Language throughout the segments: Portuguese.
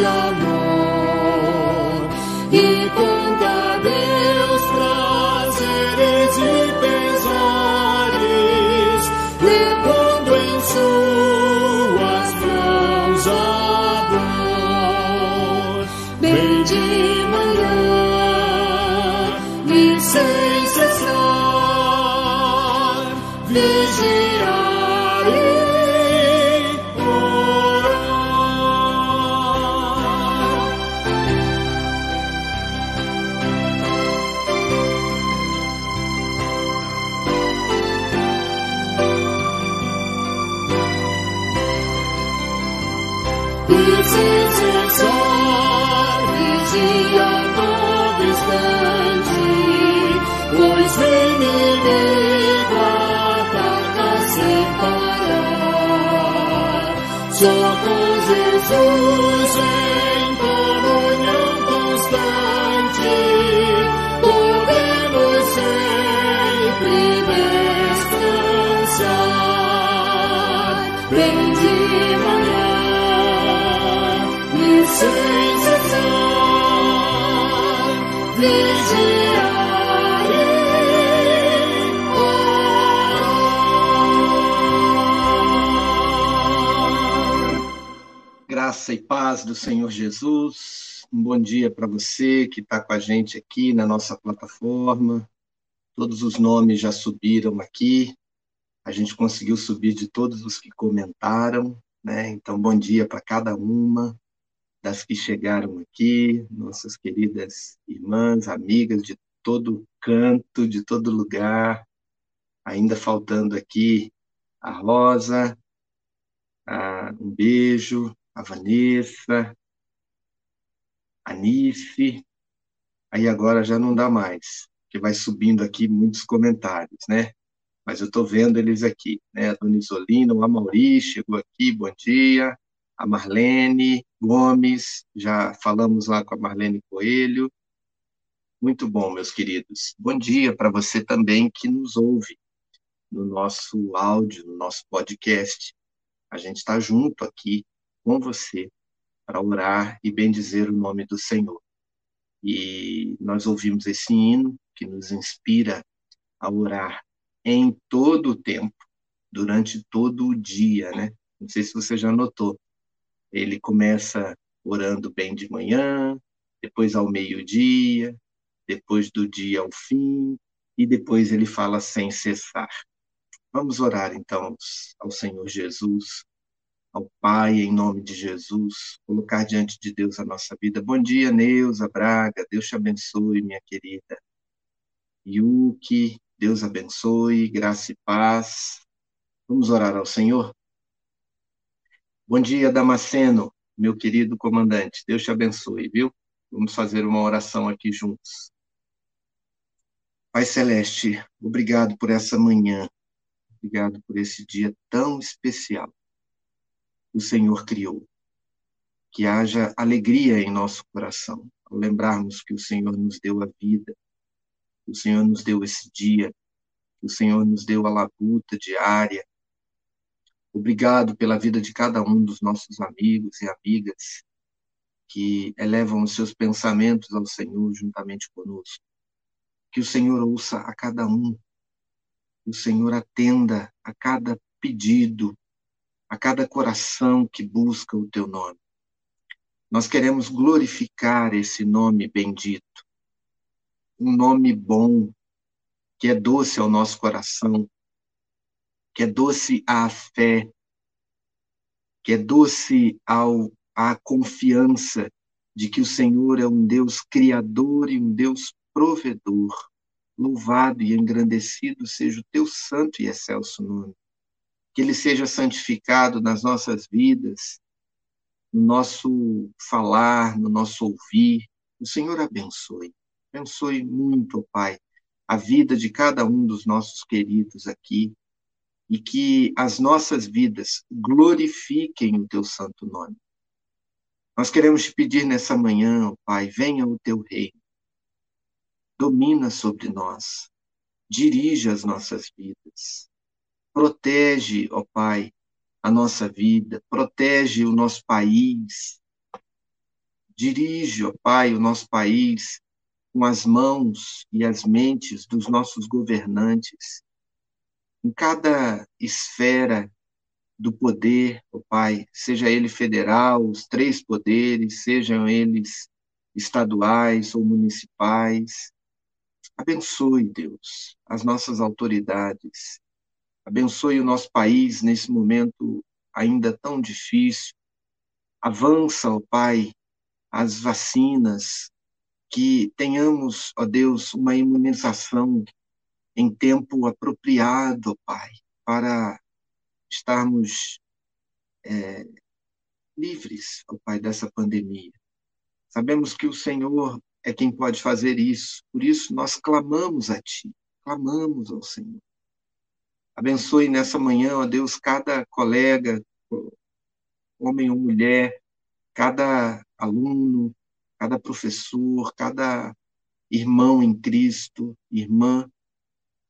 celeste amor Jesus em Graça e paz do Senhor Jesus. Um bom dia para você que está com a gente aqui na nossa plataforma. Todos os nomes já subiram aqui. A gente conseguiu subir de todos os que comentaram, né? Então, bom dia para cada uma das que chegaram aqui, nossas queridas irmãs, amigas de todo canto, de todo lugar. Ainda faltando aqui a Rosa, a- um beijo, a Vanessa, a Nife. Aí agora já não dá mais, porque vai subindo aqui muitos comentários, né? Mas eu estou vendo eles aqui, né? A Dona Isolina, o Amauri chegou aqui, bom dia. A Marlene Gomes, já falamos lá com a Marlene Coelho. Muito bom, meus queridos. Bom dia para você também que nos ouve no nosso áudio, no nosso podcast. A gente está junto aqui com você para orar e bendizer o nome do Senhor. E nós ouvimos esse hino que nos inspira a orar em todo o tempo, durante todo o dia, né? Não sei se você já notou. Ele começa orando bem de manhã, depois ao meio-dia, depois do dia ao fim, e depois ele fala sem cessar. Vamos orar então ao Senhor Jesus, ao Pai, em nome de Jesus, colocar diante de Deus a nossa vida. Bom dia, Neuza Braga, Deus te abençoe, minha querida. Yuki, Deus abençoe, graça e paz. Vamos orar ao Senhor? Bom dia, Damasceno, meu querido comandante, Deus te abençoe, viu? Vamos fazer uma oração aqui juntos. Pai Celeste, obrigado por essa manhã, obrigado por esse dia tão especial o Senhor criou. Que haja alegria em nosso coração, ao lembrarmos que o Senhor nos deu a vida, que o Senhor nos deu esse dia, que o Senhor nos deu a labuta diária. Obrigado pela vida de cada um dos nossos amigos e amigas que elevam os seus pensamentos ao Senhor juntamente conosco. Que o Senhor ouça a cada um, que o Senhor atenda a cada pedido, a cada coração que busca o teu nome. Nós queremos glorificar esse nome bendito, um nome bom, que é doce ao nosso coração, que é doce à fé, que é doce ao, à confiança de que o Senhor é um Deus criador e um Deus provedor. Louvado e engrandecido seja o teu santo e excelso nome. Que ele seja santificado nas nossas vidas, no nosso falar, no nosso ouvir. O Senhor abençoe. Abençoe muito, Pai, a vida de cada um dos nossos queridos aqui e que as nossas vidas glorifiquem o teu santo nome. Nós queremos te pedir nessa manhã, Pai, venha o teu reino. Domina sobre nós. Dirige as nossas vidas. Protege, ó Pai, a nossa vida, protege o nosso país, dirige, ó Pai, o nosso país com as mãos e as mentes dos nossos governantes, em cada esfera do poder, ó Pai, seja ele federal, os três poderes, sejam eles estaduais ou municipais. Abençoe, Deus, as nossas autoridades, Abençoe o nosso país nesse momento ainda tão difícil. Avança, ó Pai, as vacinas, que tenhamos, ó Deus, uma imunização em tempo apropriado, ó Pai, para estarmos é, livres, ó Pai, dessa pandemia. Sabemos que o Senhor é quem pode fazer isso, por isso nós clamamos a Ti, clamamos ao Senhor. Abençoe nessa manhã, ó Deus, cada colega, homem ou mulher, cada aluno, cada professor, cada irmão em Cristo, irmã,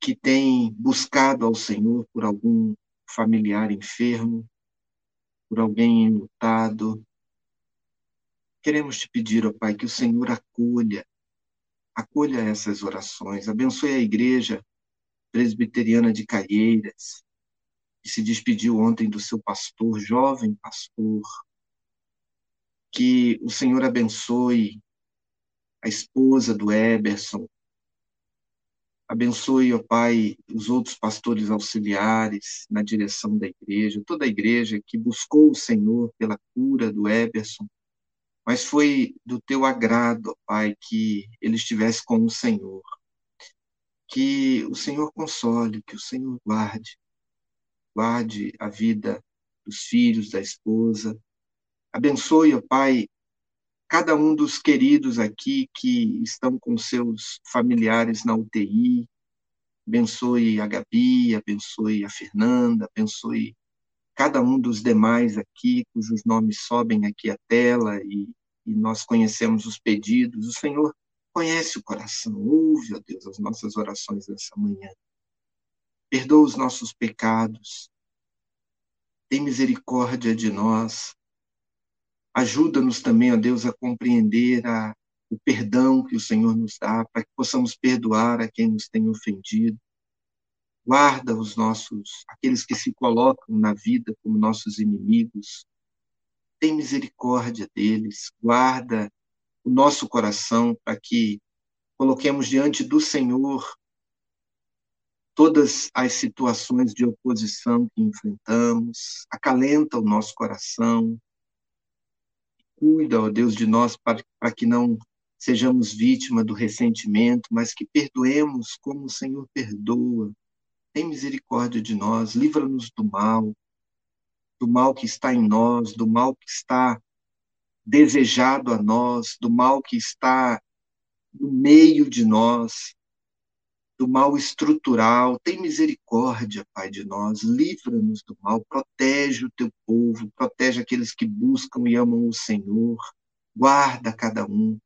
que tem buscado ao Senhor por algum familiar enfermo, por alguém enlutado. Queremos te pedir, ó Pai, que o Senhor acolha, acolha essas orações, abençoe a igreja presbiteriana de Caieiras, que se despediu ontem do seu pastor, jovem pastor. Que o Senhor abençoe a esposa do Eberson, abençoe, ó Pai, os outros pastores auxiliares na direção da igreja, toda a igreja que buscou o Senhor pela cura do Eberson, mas foi do teu agrado, ó Pai, que ele estivesse com o Senhor que o Senhor console, que o Senhor guarde, guarde a vida dos filhos, da esposa. Abençoe, ó Pai, cada um dos queridos aqui que estão com seus familiares na UTI. Abençoe a Gabi, abençoe a Fernanda, abençoe cada um dos demais aqui, cujos nomes sobem aqui à tela e, e nós conhecemos os pedidos. O Senhor Conhece o coração, ouve, ó Deus, as nossas orações nessa manhã. Perdoa os nossos pecados. Tem misericórdia de nós. Ajuda-nos também, ó Deus, a compreender a, o perdão que o Senhor nos dá, para que possamos perdoar a quem nos tem ofendido. Guarda os nossos, aqueles que se colocam na vida como nossos inimigos. Tem misericórdia deles. Guarda o nosso coração para que coloquemos diante do Senhor todas as situações de oposição que enfrentamos, acalenta o nosso coração, cuida, ó Deus, de nós para, que não sejamos vítima do ressentimento, mas que perdoemos como o Senhor perdoa. Tem misericórdia de nós, livra-nos do mal, do mal que está em nós, do mal que está desejado a nós, do mal que está no meio de nós, do mal estrutural. Tem misericórdia, Pai, de nós, livra-nos do mal, protege o teu povo, protege aqueles que buscam e amam o Senhor, guarda cada um.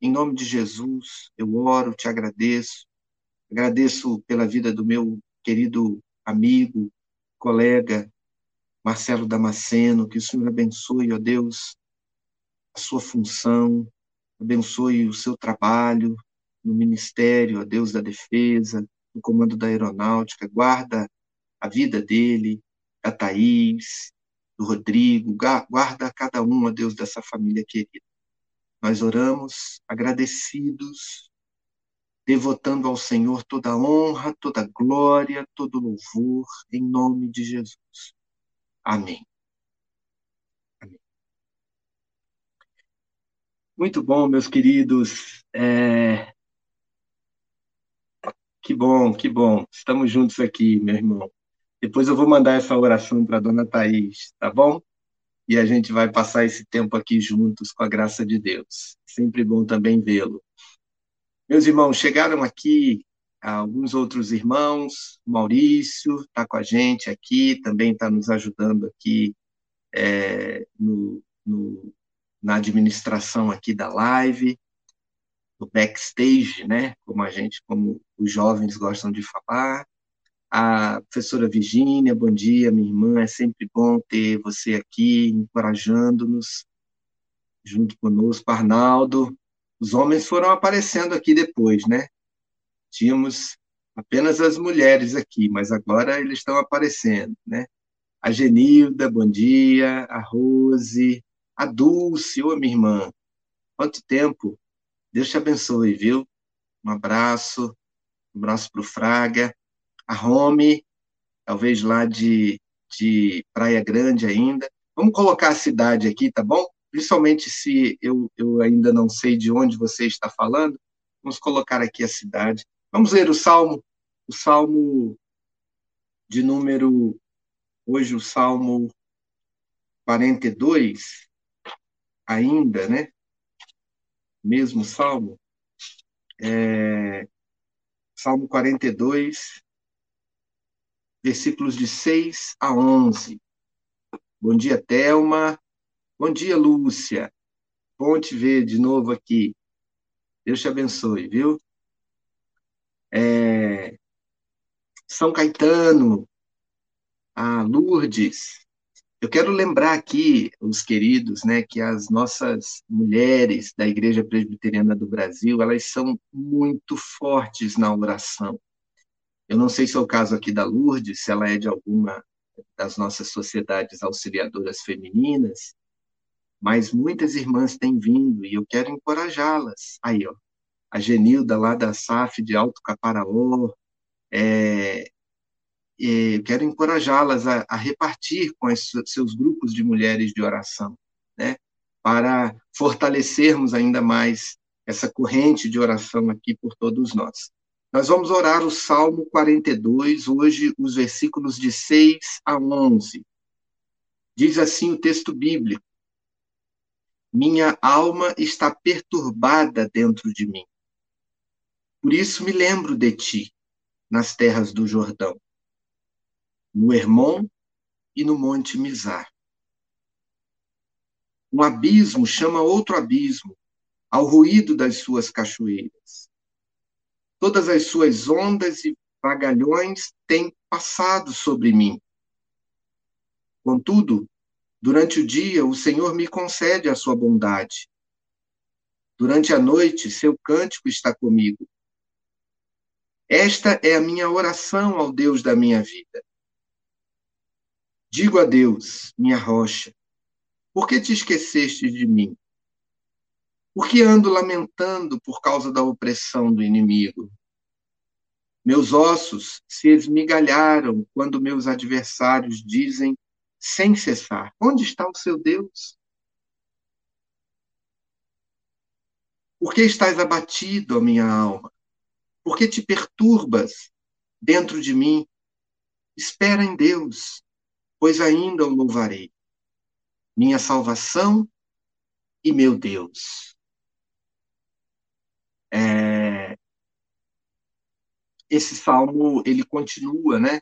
Em nome de Jesus, eu oro, te agradeço. Agradeço pela vida do meu querido amigo, colega, Marcelo Damasceno, que o Senhor abençoe, ó Deus, a sua função, abençoe o seu trabalho no ministério, a Deus da defesa, no comando da aeronáutica, guarda a vida dele, da Thaís, do Rodrigo, guarda cada um, ó Deus, dessa família querida. Nós oramos agradecidos, devotando ao Senhor toda honra, toda glória, todo louvor, em nome de Jesus. Amém. Muito bom, meus queridos. É... Que bom, que bom. Estamos juntos aqui, meu irmão. Depois eu vou mandar essa oração para dona Thaís, tá bom? E a gente vai passar esse tempo aqui juntos com a graça de Deus. Sempre bom também vê-lo. Meus irmãos, chegaram aqui alguns outros irmãos, Maurício está com a gente aqui, também está nos ajudando aqui é, no, no, na administração aqui da live, no backstage, né? Como a gente, como os jovens gostam de falar a professora Virgínia, bom dia, minha irmã, é sempre bom ter você aqui, encorajando-nos, junto conosco, Arnaldo, os homens foram aparecendo aqui depois, né? Tínhamos apenas as mulheres aqui, mas agora eles estão aparecendo, né? A Genilda, bom dia, a Rose, a Dulce, ô minha irmã, quanto tempo, Deus te abençoe, viu? Um abraço, um abraço para o Fraga, a Home, talvez lá de, de Praia Grande ainda. Vamos colocar a cidade aqui, tá bom? Principalmente se eu, eu ainda não sei de onde você está falando, vamos colocar aqui a cidade. Vamos ler o Salmo, o Salmo de número, hoje o Salmo 42, ainda, né? Mesmo Salmo. É, Salmo 42, versículos de 6 a 11. Bom dia, Thelma. Bom dia, Lúcia. Bom te ver de novo aqui. Deus te abençoe, viu? É... São Caetano, a Lourdes. Eu quero lembrar aqui, os queridos, né, que as nossas mulheres da Igreja Presbiteriana do Brasil, elas são muito fortes na oração. Eu não sei se é o caso aqui da Lourdes, se ela é de alguma das nossas sociedades auxiliadoras femininas, mas muitas irmãs têm vindo e eu quero encorajá-las. Aí, ó, a Genilda lá da SAF de Alto Caparaó, é, é, quero encorajá-las a, a, repartir com seus grupos de mulheres de oração, né, para fortalecermos ainda mais essa corrente de oração aqui por todos nós. Nós vamos orar o Salmo 42, hoje os versículos de 6 a 11. Diz assim o texto bíblico: Minha alma está perturbada dentro de mim. Por isso me lembro de ti nas terras do Jordão, no Hermon e no Monte Mizar. Um abismo chama outro abismo, ao ruído das suas cachoeiras Todas as suas ondas e vagalhões têm passado sobre mim. Contudo, durante o dia, o Senhor me concede a sua bondade. Durante a noite, seu cântico está comigo. Esta é a minha oração ao Deus da minha vida. Digo a Deus, minha rocha, por que te esqueceste de mim? Por que ando lamentando por causa da opressão do inimigo? Meus ossos se esmigalharam quando meus adversários dizem sem cessar: Onde está o seu Deus? Por que estás abatido, a minha alma? Por que te perturbas dentro de mim? Espera em Deus, pois ainda o louvarei. Minha salvação e meu Deus é, esse salmo ele continua, né,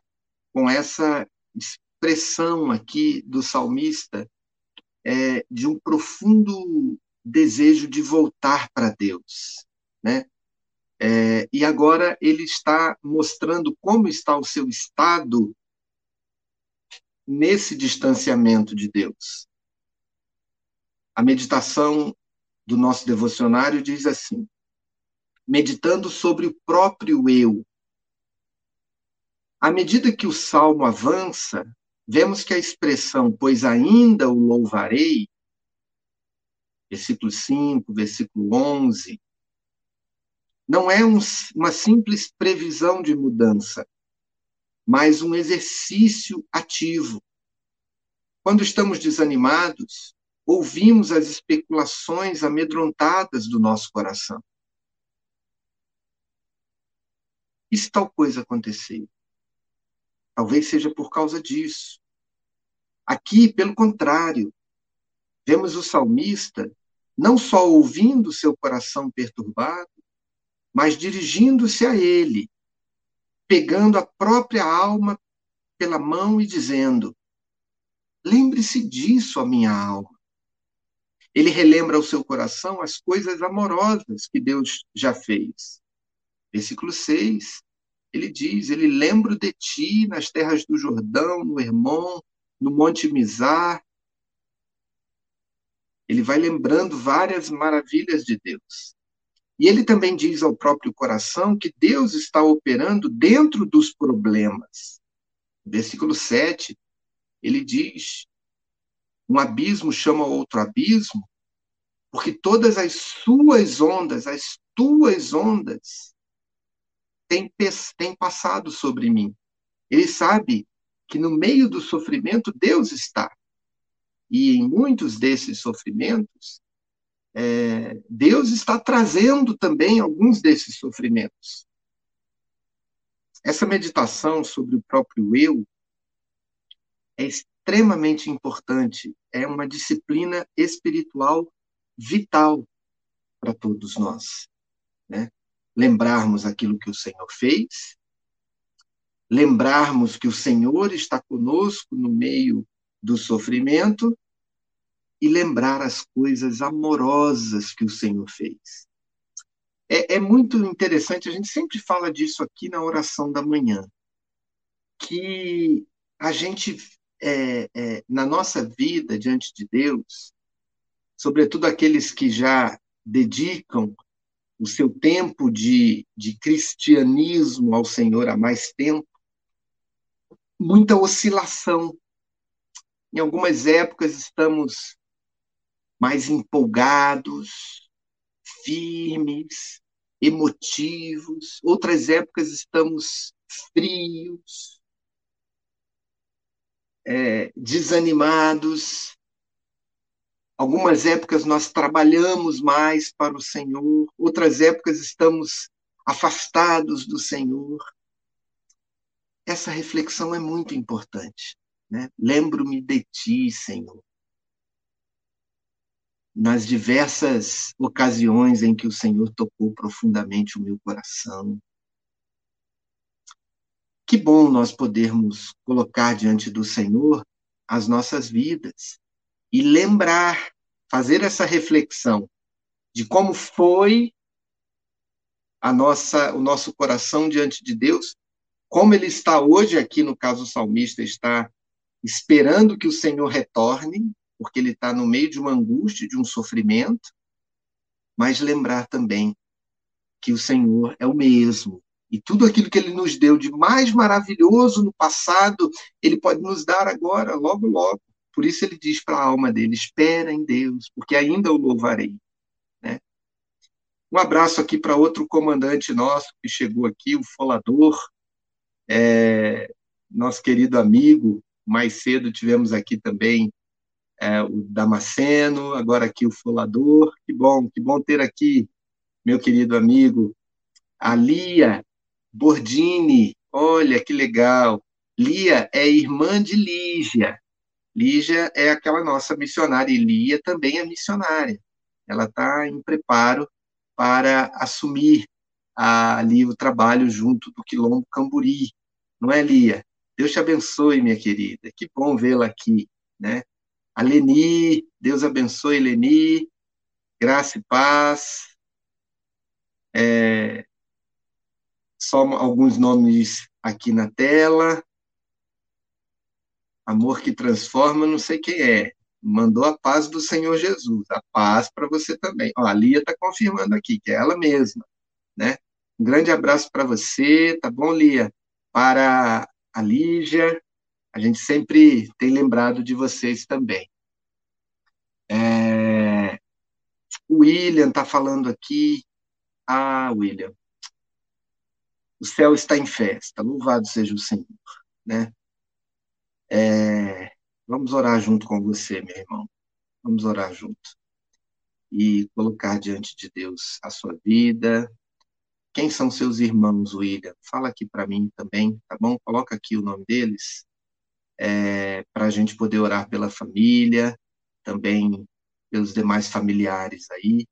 com essa expressão aqui do salmista é, de um profundo desejo de voltar para Deus, né? É, e agora ele está mostrando como está o seu estado nesse distanciamento de Deus. A meditação do nosso devocionário diz assim: meditando sobre o próprio eu. À medida que o salmo avança, vemos que a expressão, pois ainda o louvarei, versículo 5, versículo 11, não é um, uma simples previsão de mudança, mas um exercício ativo. Quando estamos desanimados, ouvimos as especulações amedrontadas do nosso coração. E se tal coisa acontecer? Talvez seja por causa disso. Aqui, pelo contrário, vemos o salmista não só ouvindo seu coração perturbado, mas dirigindo-se a ele, pegando a própria alma pela mão e dizendo: Lembre-se disso, a minha alma. Ele relembra ao seu coração as coisas amorosas que Deus já fez. Versículo 6, ele diz: Ele lembra de ti nas terras do Jordão, no Hermon, no Monte Mizar. Ele vai lembrando várias maravilhas de Deus. E ele também diz ao próprio coração que Deus está operando dentro dos problemas. Versículo 7, ele diz: um abismo chama outro abismo, porque todas as suas ondas, as tuas ondas, têm, têm passado sobre mim. Ele sabe que no meio do sofrimento Deus está. E em muitos desses sofrimentos, é, Deus está trazendo também alguns desses sofrimentos. Essa meditação sobre o próprio eu é extremamente importante, é uma disciplina espiritual vital para todos nós. Né? Lembrarmos aquilo que o Senhor fez, lembrarmos que o Senhor está conosco no meio do sofrimento e lembrar as coisas amorosas que o Senhor fez. É, é, muito interessante, a gente sempre fala disso aqui na oração da manhã, que a gente, é, é, na nossa vida diante de Deus, sobretudo aqueles que já dedicam o seu tempo de, de cristianismo ao Senhor há mais tempo, muita oscilação. Em algumas épocas estamos mais empolgados, firmes, emotivos. Outras épocas estamos frios, é, desanimados. Algumas épocas nós trabalhamos mais para o Senhor, outras épocas estamos afastados do Senhor. Essa reflexão é muito importante. Né? Lembro-me de ti, Senhor nas diversas ocasiões em que o Senhor tocou profundamente o meu coração. Que bom nós podermos colocar diante do Senhor as nossas vidas e lembrar, fazer essa reflexão de como foi a nossa, o nosso coração diante de Deus, como ele está hoje aqui no caso o salmista está esperando que o Senhor retorne porque ele está no meio de uma angústia, de um sofrimento, mas lembrar também que o Senhor é o mesmo. E tudo aquilo que ele nos deu de mais maravilhoso no passado, ele pode nos dar agora, logo, logo. Por isso ele diz para a alma dele: espera em Deus, porque ainda o louvarei. Né? Um abraço aqui para outro comandante nosso que chegou aqui, o Folador, é, nosso querido amigo. Mais cedo tivemos aqui também é, o Damasceno, agora aqui o Folador. Que bom, que bom ter aqui meu querido amigo, a Lia Bordini. Olha que legal. Lia é irmã de Lígia. Lígia é aquela nossa missionária, e Lia também é missionária. Ela está em preparo para assumir ali o trabalho junto do Quilombo Camburi. Não é, Lia? Deus te abençoe, minha querida. Que bom vê-la aqui, né? A Leni, Deus abençoe, Leni, graça e paz. É, só alguns nomes aqui na tela. Amor que transforma, não sei quem é. Mandou a paz do Senhor Jesus. A paz para você também. Ó, a Lia está confirmando aqui, que é ela mesma. Né? Um grande abraço para você, tá bom, Lia? Para a Lígia, A gente sempre tem lembrado de vocês também. É... O William está falando aqui. Ah, William. O céu está em festa, louvado seja o Senhor. Né? É... Vamos orar junto com você, meu irmão. Vamos orar junto. E colocar diante de Deus a sua vida. Quem são seus irmãos, William? Fala aqui para mim também, tá bom? Coloca aqui o nome deles, é, para a gente poder orar pela família, também pelos demais familiares aí.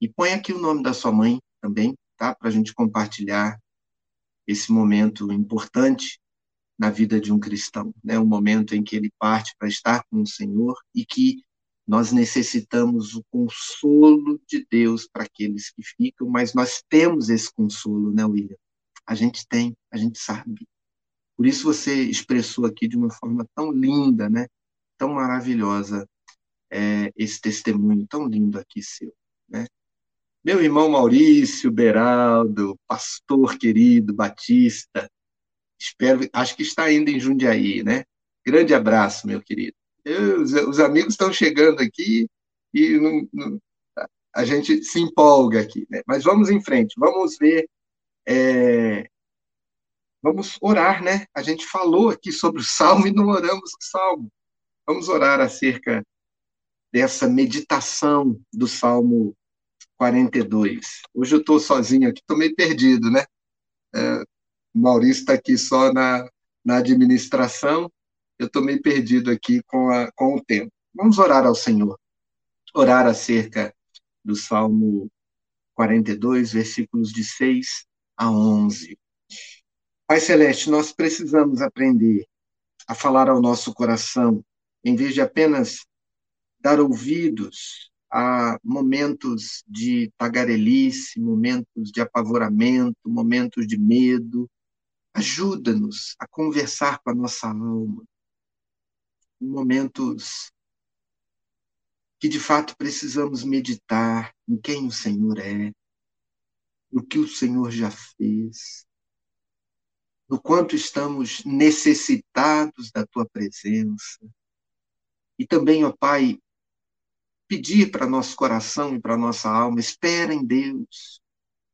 E põe aqui o nome da sua mãe também, tá? Para a gente compartilhar esse momento importante na vida de um cristão, né? Um momento em que ele parte para estar com o Senhor e que nós necessitamos o consolo de Deus para aqueles que ficam, mas nós temos esse consolo, né, William? A gente tem, a gente sabe. Por isso você expressou aqui de uma forma tão linda, né? Tão maravilhosa é, esse testemunho tão lindo aqui seu, né? Meu irmão Maurício Beraldo, pastor querido Batista, espero, acho que está ainda em Jundiaí, né? Grande abraço, meu querido. Eu, os, os, amigos estão chegando aqui e não, não, a gente se empolga aqui, né? Mas vamos em frente, vamos ver, é, vamos orar, né? A gente falou aqui sobre o Salmo e não oramos o Salmo. Vamos orar acerca dessa meditação do Salmo 42. Hoje eu estou sozinho aqui, estou meio perdido, né? É, Maurício está aqui só na, na administração, eu estou meio perdido aqui com, a, com o tempo. Vamos orar ao Senhor. Orar acerca do Salmo 42, versículos de 6 a 11. Pai Celeste, nós precisamos aprender a falar ao nosso coração, em vez de apenas dar ouvidos a momentos de tagarelice, momentos de apavoramento, momentos de medo. Ajuda-nos a conversar com a nossa alma, momentos que de fato precisamos meditar em quem o Senhor é, no que o Senhor já fez, no quanto estamos necessitados da tua presença. E também, ó Pai, pedir para nosso coração e para nossa alma, espera em Deus,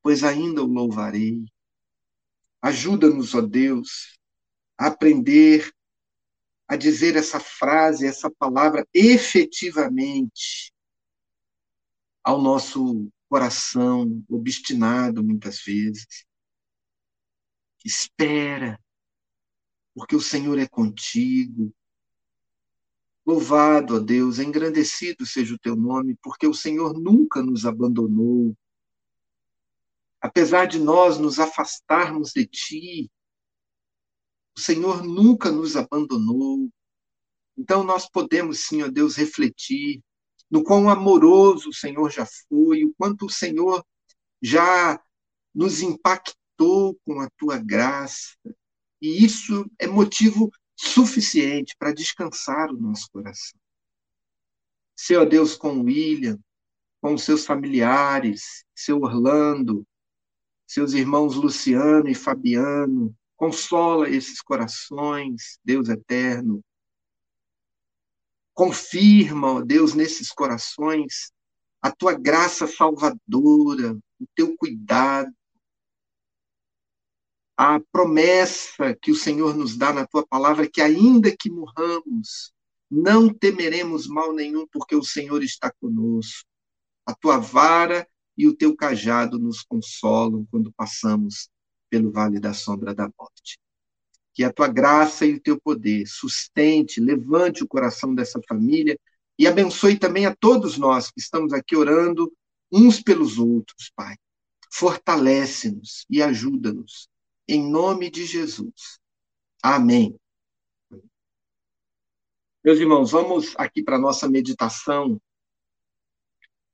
pois ainda o louvarei. Ajuda-nos, ó Deus, a aprender a dizer essa frase, essa palavra efetivamente ao nosso coração obstinado muitas vezes. Espera, porque o Senhor é contigo. Louvado, ó Deus, engrandecido seja o teu nome, porque o Senhor nunca nos abandonou. Apesar de nós nos afastarmos de ti, o Senhor nunca nos abandonou. Então nós podemos sim, ó Deus, refletir no quão amoroso o Senhor já foi, o quanto o Senhor já nos impactou com a tua graça. E isso é motivo suficiente para descansar o nosso coração. Seu Deus com William, com seus familiares, seu Orlando, seus irmãos Luciano e Fabiano, Consola esses corações, Deus eterno. Confirma, ó Deus, nesses corações a tua graça salvadora, o teu cuidado, a promessa que o Senhor nos dá na tua palavra, que ainda que morramos, não temeremos mal nenhum, porque o Senhor está conosco. A tua vara e o teu cajado nos consolam quando passamos pelo vale da sombra da morte. Que a tua graça e o teu poder sustente, levante o coração dessa família e abençoe também a todos nós que estamos aqui orando uns pelos outros, Pai. Fortalece-nos e ajuda-nos. Em nome de Jesus. Amém. Meus irmãos, vamos aqui para a nossa meditação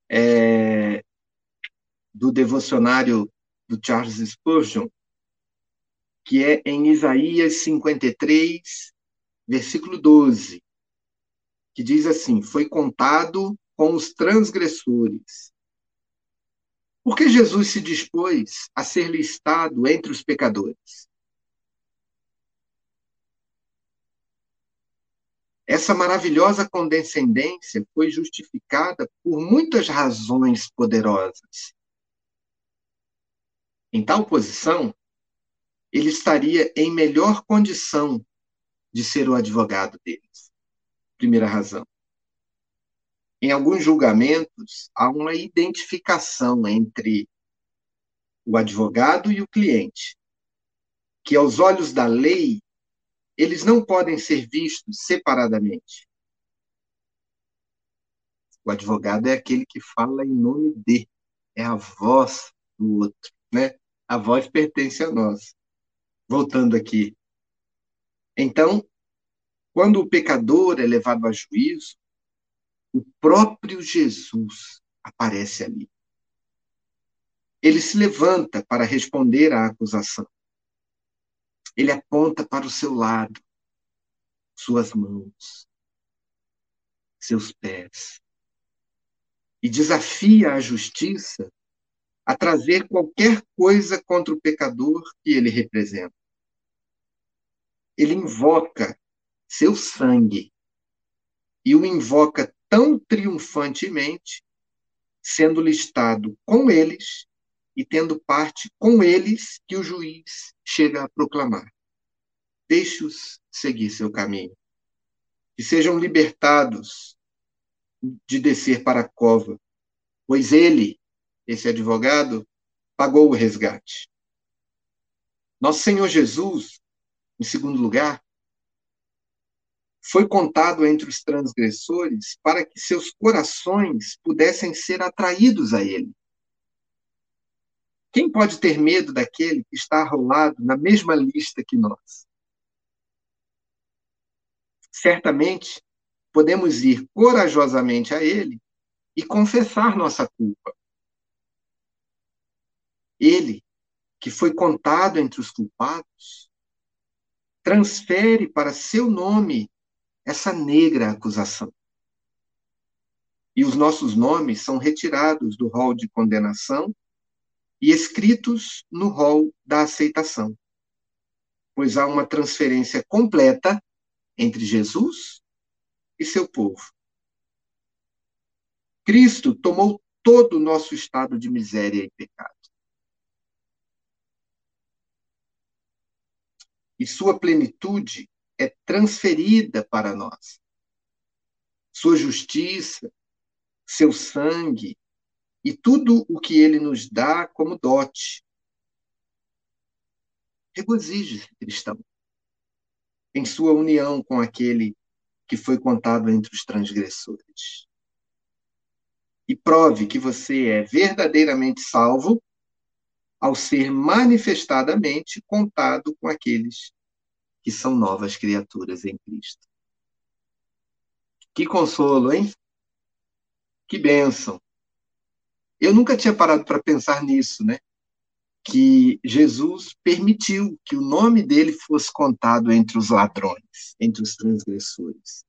é, do devocionário do Charles Spurgeon, que é em Isaías 53, versículo 12, que diz assim: Foi contado com os transgressores. Por que Jesus se dispôs a ser listado entre os pecadores? essa maravilhosa condescendência foi justificada por muitas razões poderosas. Em tal posição, ele estaria em melhor condição de ser o advogado deles. Primeira razão. Em alguns julgamentos, há uma identificação entre o advogado e o cliente, que aos olhos da lei, eles não podem ser vistos separadamente. O advogado é aquele que fala em nome de, é a voz do outro, né? A voz pertence a nós. Voltando aqui. Então, quando o pecador é levado a juízo, o próprio Jesus aparece ali. Ele se levanta para responder à acusação. Ele aponta para o seu lado, suas mãos, seus pés, e desafia a justiça a trazer qualquer coisa contra o pecador que ele representa. Ele invoca seu sangue e o invoca tão triunfantemente, sendo listado com eles e tendo parte com eles que o juiz chega a proclamar. Deixe-os seguir seu caminho. Que sejam libertados de descer para a cova, pois ele, esse advogado, pagou o resgate. Nosso Senhor Jesus, em segundo lugar, foi contado entre os transgressores para que seus corações pudessem ser atraídos a ele. Quem pode ter medo daquele que está arrolado na mesma lista que nós? Certamente podemos ir corajosamente a ele e confessar nossa culpa. Ele, que foi contado entre os culpados, transfere para seu nome essa negra acusação. E os nossos nomes são retirados do rol de condenação e escritos no rol da aceitação, pois há uma transferência completa entre Jesus e seu povo. Cristo tomou todo o nosso estado de miséria e pecado. E sua plenitude é transferida para nós. Sua justiça, seu sangue e tudo o que ele nos dá como dote. Regozije-se, cristão, em sua união com aquele que foi contado entre os transgressores. E prove que você é verdadeiramente salvo ao ser manifestadamente contado com aqueles que são novas criaturas em Cristo. Que consolo, hein? Que bênção. Eu nunca tinha parado para pensar nisso, né? Que Jesus permitiu que o nome dele fosse contado entre os ladrões, entre os transgressores,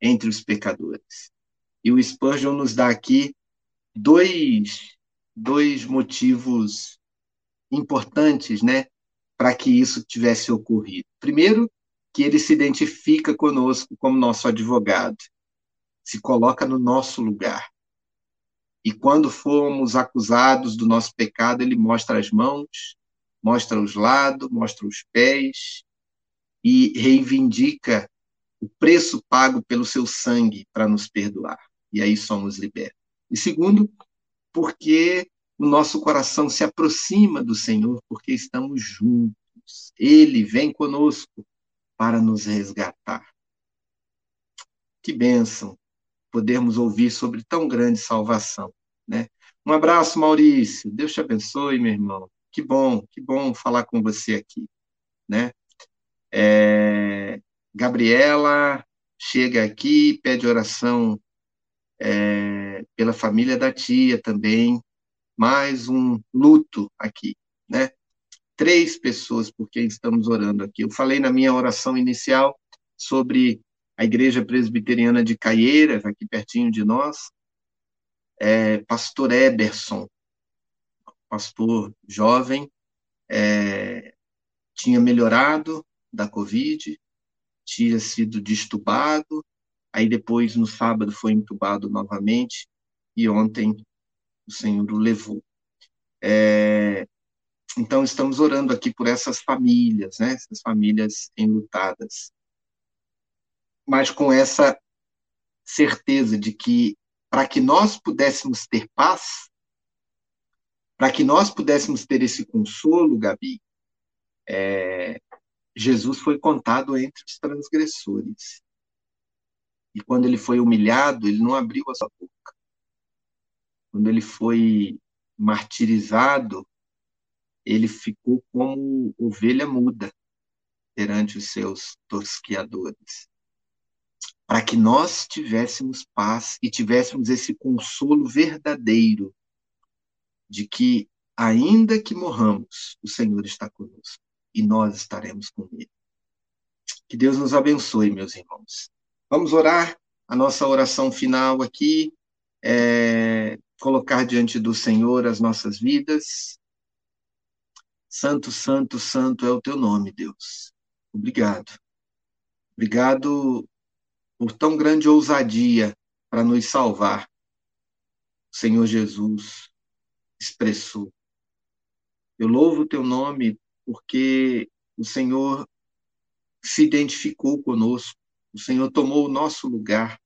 entre os pecadores. E o Spurgeon nos dá aqui dois, dois motivos importantes, né, para que isso tivesse ocorrido. Primeiro, que ele se identifica conosco como nosso advogado, se coloca no nosso lugar. E quando fomos acusados do nosso pecado, ele mostra as mãos, mostra os lados, mostra os pés e reivindica o preço pago pelo seu sangue para nos perdoar. E aí somos libertos. E segundo, porque o nosso coração se aproxima do Senhor porque estamos juntos. Ele vem conosco para nos resgatar. Que bênção podermos ouvir sobre tão grande salvação, né? Um abraço, Maurício. Deus te abençoe, meu irmão. Que bom, que bom falar com você aqui, né? É, Gabriela chega aqui, pede oração é, pela família da tia também, mais um luto aqui, né? Três pessoas por quem estamos orando aqui. Eu falei na minha oração inicial sobre a Igreja Presbiteriana de Caieiras, aqui pertinho de nós, é, pastor Eberson, pastor jovem, é, tinha melhorado da Covid, tinha sido destubado Aí depois, no sábado, foi entubado novamente e ontem o Senhor o levou. É, então, estamos orando aqui por essas famílias, né? Essas famílias enlutadas. Mas com essa certeza de que, para que nós pudéssemos ter paz, para que nós pudéssemos ter esse consolo, Gabi, é, Jesus foi contado entre os transgressores. E quando ele foi humilhado, ele não abriu a sua boca. Quando ele foi martirizado, ele ficou como ovelha muda perante os seus tosquiadores. Para que nós tivéssemos paz e tivéssemos esse consolo verdadeiro de que, ainda que morramos, o Senhor está conosco e nós estaremos com Ele. Que Deus nos abençoe, meus irmãos. Vamos orar a nossa oração final aqui, é, colocar diante do Senhor as nossas vidas. Santo, santo, santo é o teu nome, Deus. Obrigado. Obrigado por tão grande ousadia para nos salvar. O Senhor Jesus expressou. Eu louvo o teu nome porque o Senhor se identificou conosco, o Senhor tomou o nosso lugar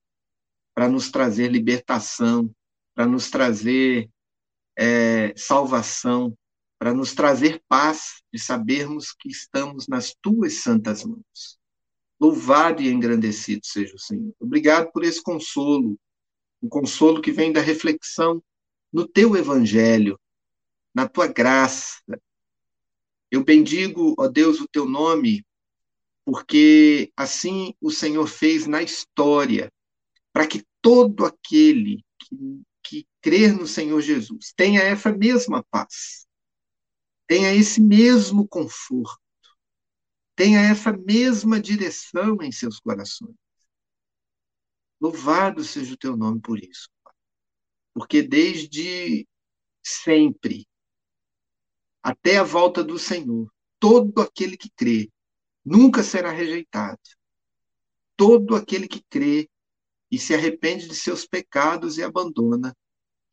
para nos trazer libertação, para nos trazer é, salvação, para nos trazer paz de sabermos que estamos nas tuas santas mãos. Louvado e engrandecido seja o Senhor. Obrigado por esse consolo, um consolo que vem da reflexão no teu evangelho, na tua graça, eu bendigo, ó Deus, o teu nome, porque assim o Senhor fez na história, para que todo aquele que, que crer no Senhor Jesus tenha essa mesma paz, tenha esse mesmo conforto, tenha essa mesma direção em seus corações. Louvado seja o teu nome por isso, porque desde sempre até a volta do Senhor. Todo aquele que crê nunca será rejeitado. Todo aquele que crê e se arrepende de seus pecados e abandona,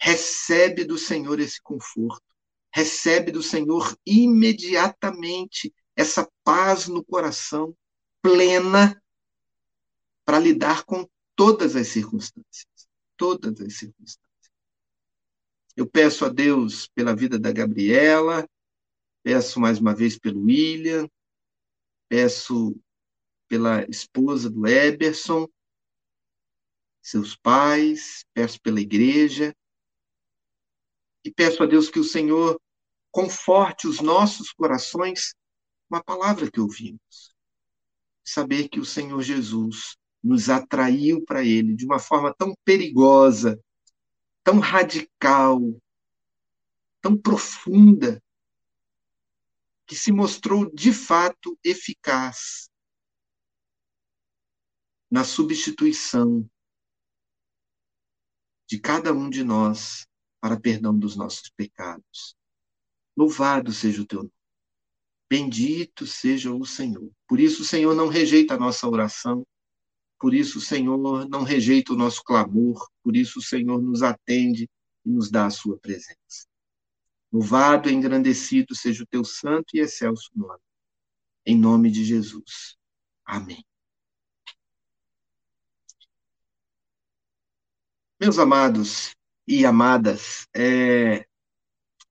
recebe do Senhor esse conforto, recebe do Senhor imediatamente essa paz no coração plena para lidar com todas as circunstâncias. Todas as circunstâncias. Eu peço a Deus pela vida da Gabriela, Peço mais uma vez pelo William, peço pela esposa do Eberson, seus pais, peço pela igreja, e peço a Deus que o Senhor conforte os nossos corações com a palavra que ouvimos. Saber que o Senhor Jesus nos atraiu para Ele de uma forma tão perigosa, tão radical, tão profunda, que se mostrou de fato eficaz na substituição de cada um de nós para perdão dos nossos pecados. Louvado seja o teu nome. Bendito seja o Senhor. Por isso o Senhor não rejeita a nossa oração, por isso o Senhor não rejeita o nosso clamor, por isso o Senhor nos atende e nos dá a sua presença. Louvado e engrandecido seja o teu santo e excelso nome. Em nome de Jesus. Amém. Meus amados e amadas, é,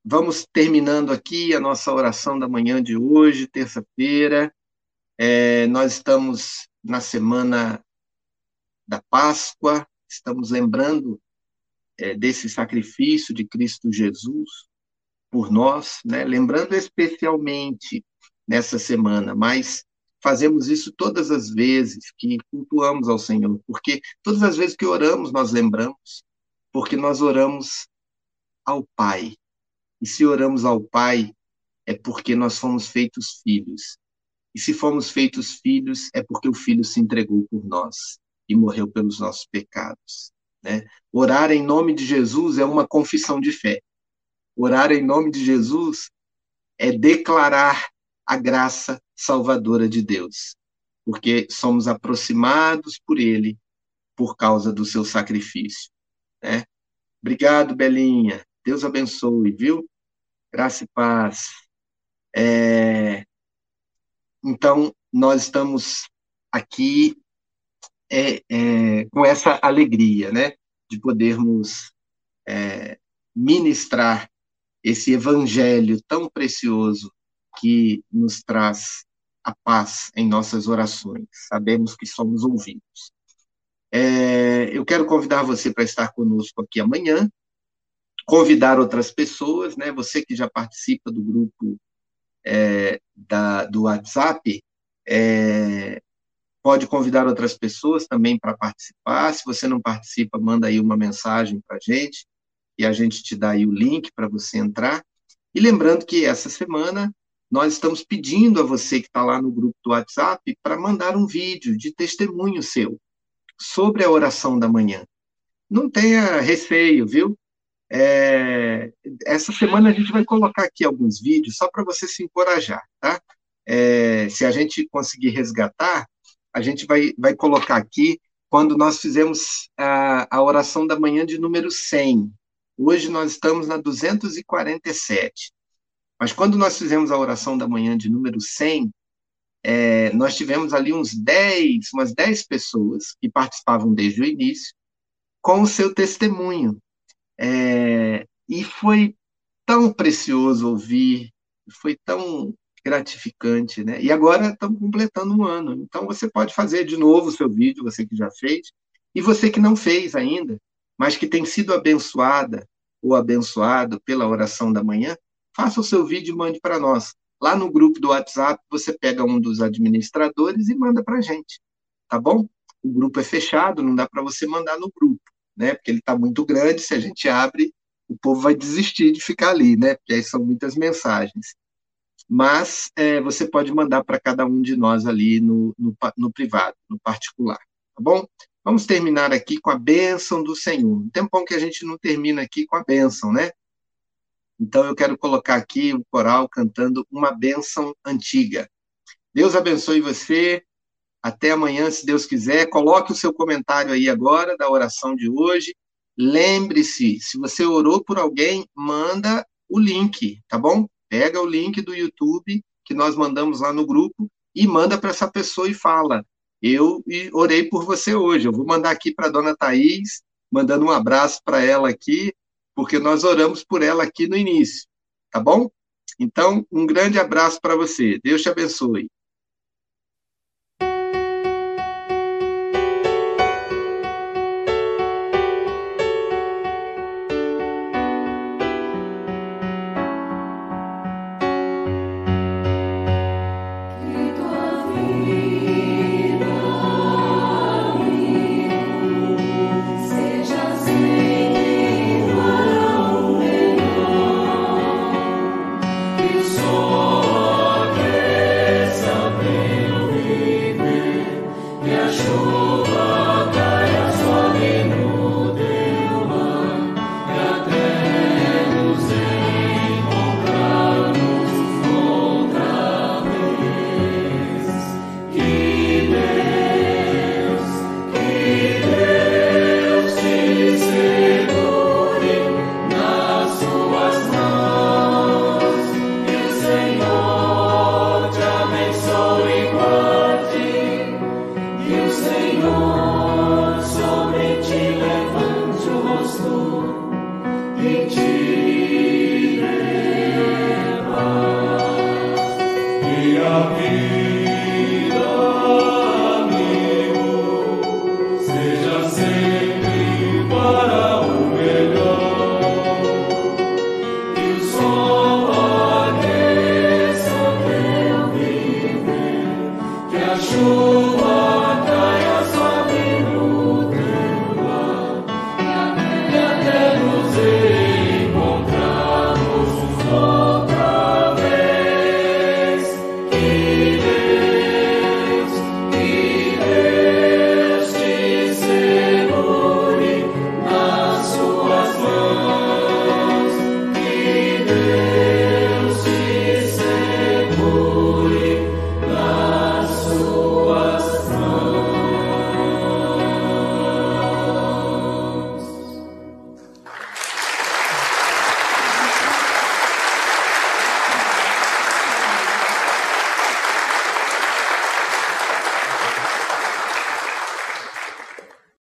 vamos terminando aqui a nossa oração da manhã de hoje, terça-feira. É, nós estamos na semana da Páscoa, estamos lembrando é, desse sacrifício de Cristo Jesus por nós, né? lembrando especialmente nessa semana, mas fazemos isso todas as vezes que cultuamos ao Senhor, porque todas as vezes que oramos, nós lembramos, porque nós oramos ao Pai. E se oramos ao Pai, é porque nós fomos feitos filhos. E se fomos feitos filhos, é porque o Filho se entregou por nós e morreu pelos nossos pecados. Né? Orar em nome de Jesus é uma confissão de fé. Orar em nome de Jesus é declarar a graça salvadora de Deus, porque somos aproximados por Ele por causa do seu sacrifício. Né? Obrigado, Belinha. Deus abençoe, viu? Graça e paz. É... Então, nós estamos aqui é, é, com essa alegria, né, de podermos é, ministrar esse evangelho tão precioso que nos traz a paz em nossas orações. Sabemos que somos ouvidos. É, eu quero convidar você para estar conosco aqui amanhã, convidar outras pessoas, né? Você que já participa do grupo é, da, do WhatsApp, é, pode convidar outras pessoas também para participar. Se você não participa, manda aí uma mensagem para a gente e a gente te dá aí o link para você entrar. E lembrando que essa semana nós estamos pedindo a você que está lá no grupo do WhatsApp para mandar um vídeo de testemunho seu sobre a oração da manhã. Não tenha receio, viu? É, essa semana a gente vai colocar aqui alguns vídeos só para você se encorajar, tá? É, se a gente conseguir resgatar, a gente vai, vai colocar aqui quando nós fizemos a, a oração da manhã de número 100. Hoje nós estamos na 247. Mas quando nós fizemos a oração da manhã de número 100, é, nós tivemos ali uns 10, umas 10 pessoas que participavam desde o início, com o seu testemunho. É, e foi tão precioso ouvir, foi tão gratificante, né? E agora estamos completando um ano. Então você pode fazer de novo o seu vídeo, você que já fez, e você que não fez ainda, mas que tem sido abençoada ou abençoado pela oração da manhã, faça o seu vídeo e mande para nós. Lá no grupo do WhatsApp, você pega um dos administradores e manda para a gente, tá bom? O grupo é fechado, não dá para você mandar no grupo né? Porque ele está muito grande, se a gente abre, o povo vai desistir de ficar ali, né? Porque aí são muitas mensagens. Mas é, você pode mandar para cada um de nós ali no, no, no, privado, no particular, tá bom? Vamos terminar aqui com a bênção do Senhor. Tempão que a gente não termina aqui com a bênção, né? Então eu quero colocar aqui o coral cantando uma bênção antiga. Deus abençoe você, até amanhã, se Deus quiser. Coloque o seu comentário aí agora da oração de hoje. Lembre-se, se você orou por alguém, manda o link, tá bom? Pega o link do YouTube que nós mandamos lá no grupo e manda para essa pessoa e fala: Eu orei por você hoje. Eu vou mandar aqui para dona Thaís, mandando um abraço para ela aqui, porque nós oramos por ela aqui no início, tá bom? Então, um grande abraço para você. Deus te abençoe.